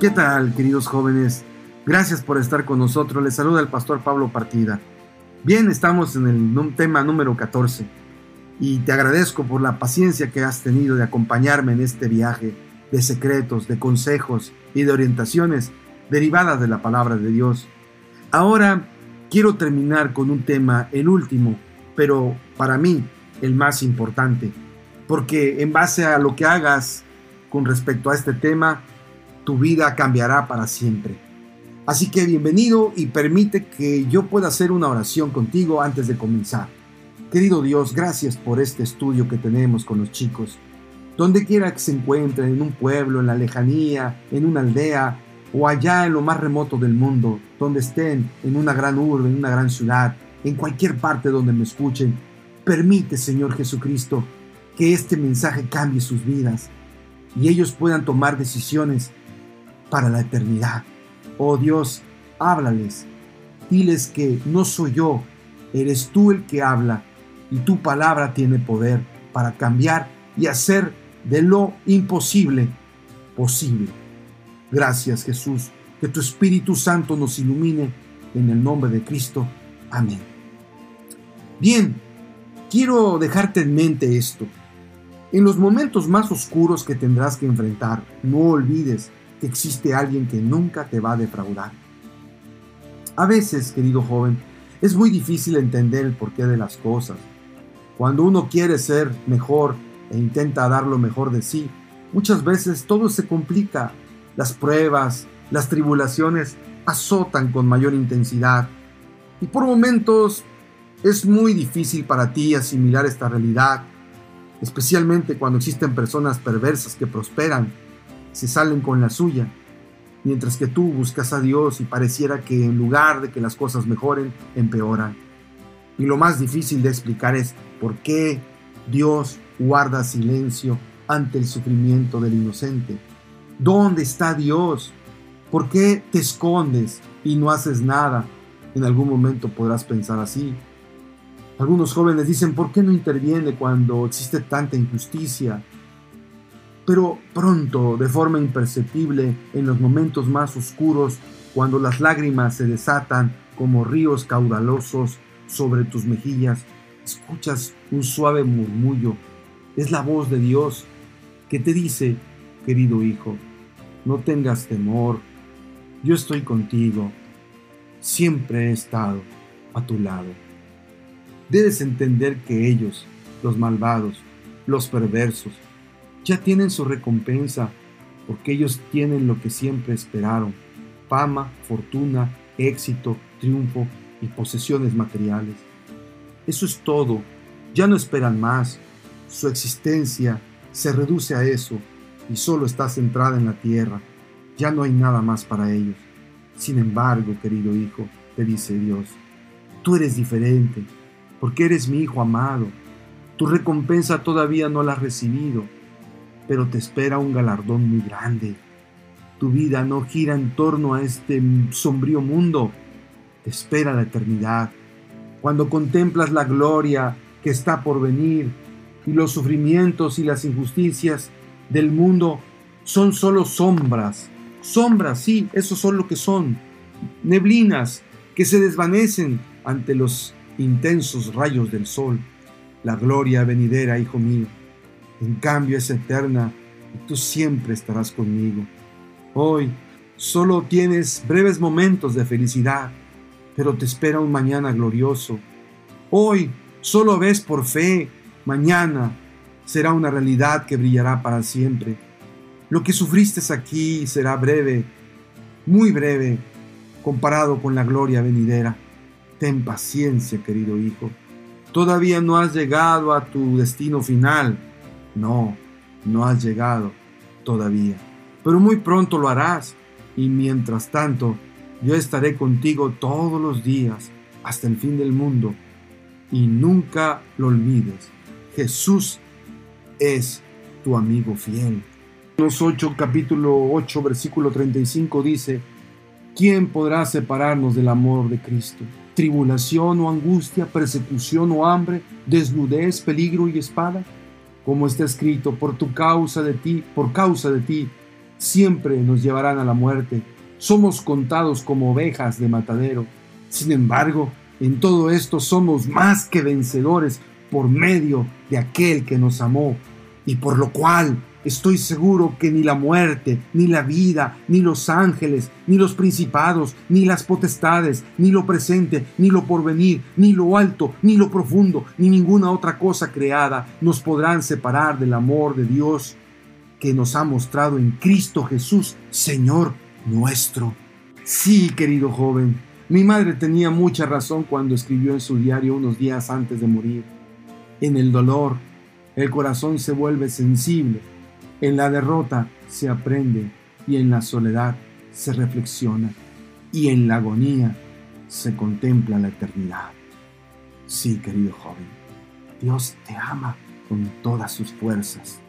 ¿Qué tal, queridos jóvenes? Gracias por estar con nosotros. Les saluda el pastor Pablo Partida. Bien, estamos en el tema número 14 y te agradezco por la paciencia que has tenido de acompañarme en este viaje de secretos, de consejos y de orientaciones derivadas de la palabra de Dios. Ahora quiero terminar con un tema, el último, pero para mí el más importante, porque en base a lo que hagas con respecto a este tema, tu vida cambiará para siempre. Así que bienvenido y permite que yo pueda hacer una oración contigo antes de comenzar. Querido Dios, gracias por este estudio que tenemos con los chicos. Donde quiera que se encuentren, en un pueblo, en la lejanía, en una aldea o allá en lo más remoto del mundo, donde estén, en una gran urbe, en una gran ciudad, en cualquier parte donde me escuchen, permite, Señor Jesucristo, que este mensaje cambie sus vidas y ellos puedan tomar decisiones para la eternidad. Oh Dios, háblales. Diles que no soy yo, eres tú el que habla y tu palabra tiene poder para cambiar y hacer de lo imposible posible. Gracias Jesús, que tu Espíritu Santo nos ilumine en el nombre de Cristo. Amén. Bien, quiero dejarte en mente esto. En los momentos más oscuros que tendrás que enfrentar, no olvides que existe alguien que nunca te va a defraudar. A veces, querido joven, es muy difícil entender el porqué de las cosas. Cuando uno quiere ser mejor e intenta dar lo mejor de sí, muchas veces todo se complica. Las pruebas, las tribulaciones azotan con mayor intensidad y por momentos es muy difícil para ti asimilar esta realidad, especialmente cuando existen personas perversas que prosperan se salen con la suya, mientras que tú buscas a Dios y pareciera que en lugar de que las cosas mejoren, empeoran. Y lo más difícil de explicar es por qué Dios guarda silencio ante el sufrimiento del inocente. ¿Dónde está Dios? ¿Por qué te escondes y no haces nada? En algún momento podrás pensar así. Algunos jóvenes dicen, ¿por qué no interviene cuando existe tanta injusticia? Pero pronto, de forma imperceptible, en los momentos más oscuros, cuando las lágrimas se desatan como ríos caudalosos sobre tus mejillas, escuchas un suave murmullo. Es la voz de Dios que te dice, querido hijo, no tengas temor, yo estoy contigo, siempre he estado a tu lado. Debes entender que ellos, los malvados, los perversos, ya tienen su recompensa, porque ellos tienen lo que siempre esperaron, fama, fortuna, éxito, triunfo y posesiones materiales. Eso es todo, ya no esperan más, su existencia se reduce a eso y solo está centrada en la tierra, ya no hay nada más para ellos. Sin embargo, querido hijo, te dice Dios, tú eres diferente, porque eres mi hijo amado, tu recompensa todavía no la has recibido pero te espera un galardón muy grande. Tu vida no gira en torno a este sombrío mundo, te espera la eternidad. Cuando contemplas la gloria que está por venir y los sufrimientos y las injusticias del mundo son solo sombras, sombras, sí, eso son lo que son, neblinas que se desvanecen ante los intensos rayos del sol. La gloria venidera, hijo mío, en cambio es eterna y tú siempre estarás conmigo. Hoy solo tienes breves momentos de felicidad, pero te espera un mañana glorioso. Hoy solo ves por fe, mañana será una realidad que brillará para siempre. Lo que sufriste aquí será breve, muy breve, comparado con la gloria venidera. Ten paciencia, querido hijo. Todavía no has llegado a tu destino final no, no has llegado todavía, pero muy pronto lo harás y mientras tanto yo estaré contigo todos los días hasta el fin del mundo y nunca lo olvides. Jesús es tu amigo fiel. Los 8, capítulo 8, versículo 35 dice, ¿quién podrá separarnos del amor de Cristo? ¿Tribulación o angustia, persecución o hambre, desnudez, peligro y espada? Como está escrito, por tu causa de ti, por causa de ti, siempre nos llevarán a la muerte. Somos contados como ovejas de matadero. Sin embargo, en todo esto somos más que vencedores por medio de aquel que nos amó, y por lo cual estoy seguro que ni la muerte, ni la vida, ni los ángeles, ni los principados, ni las potestades, ni lo presente, ni lo porvenir, ni lo alto, ni lo profundo, ni ninguna otra cosa creada nos podrán separar del amor de Dios que nos ha mostrado en Cristo Jesús, Señor nuestro. Sí, querido joven, mi madre tenía mucha razón cuando escribió en su diario unos días antes de morir. En el dolor, el corazón se vuelve sensible, en la derrota se aprende y en la soledad se reflexiona y en la agonía se contempla la eternidad. Sí, querido joven, Dios te ama con todas sus fuerzas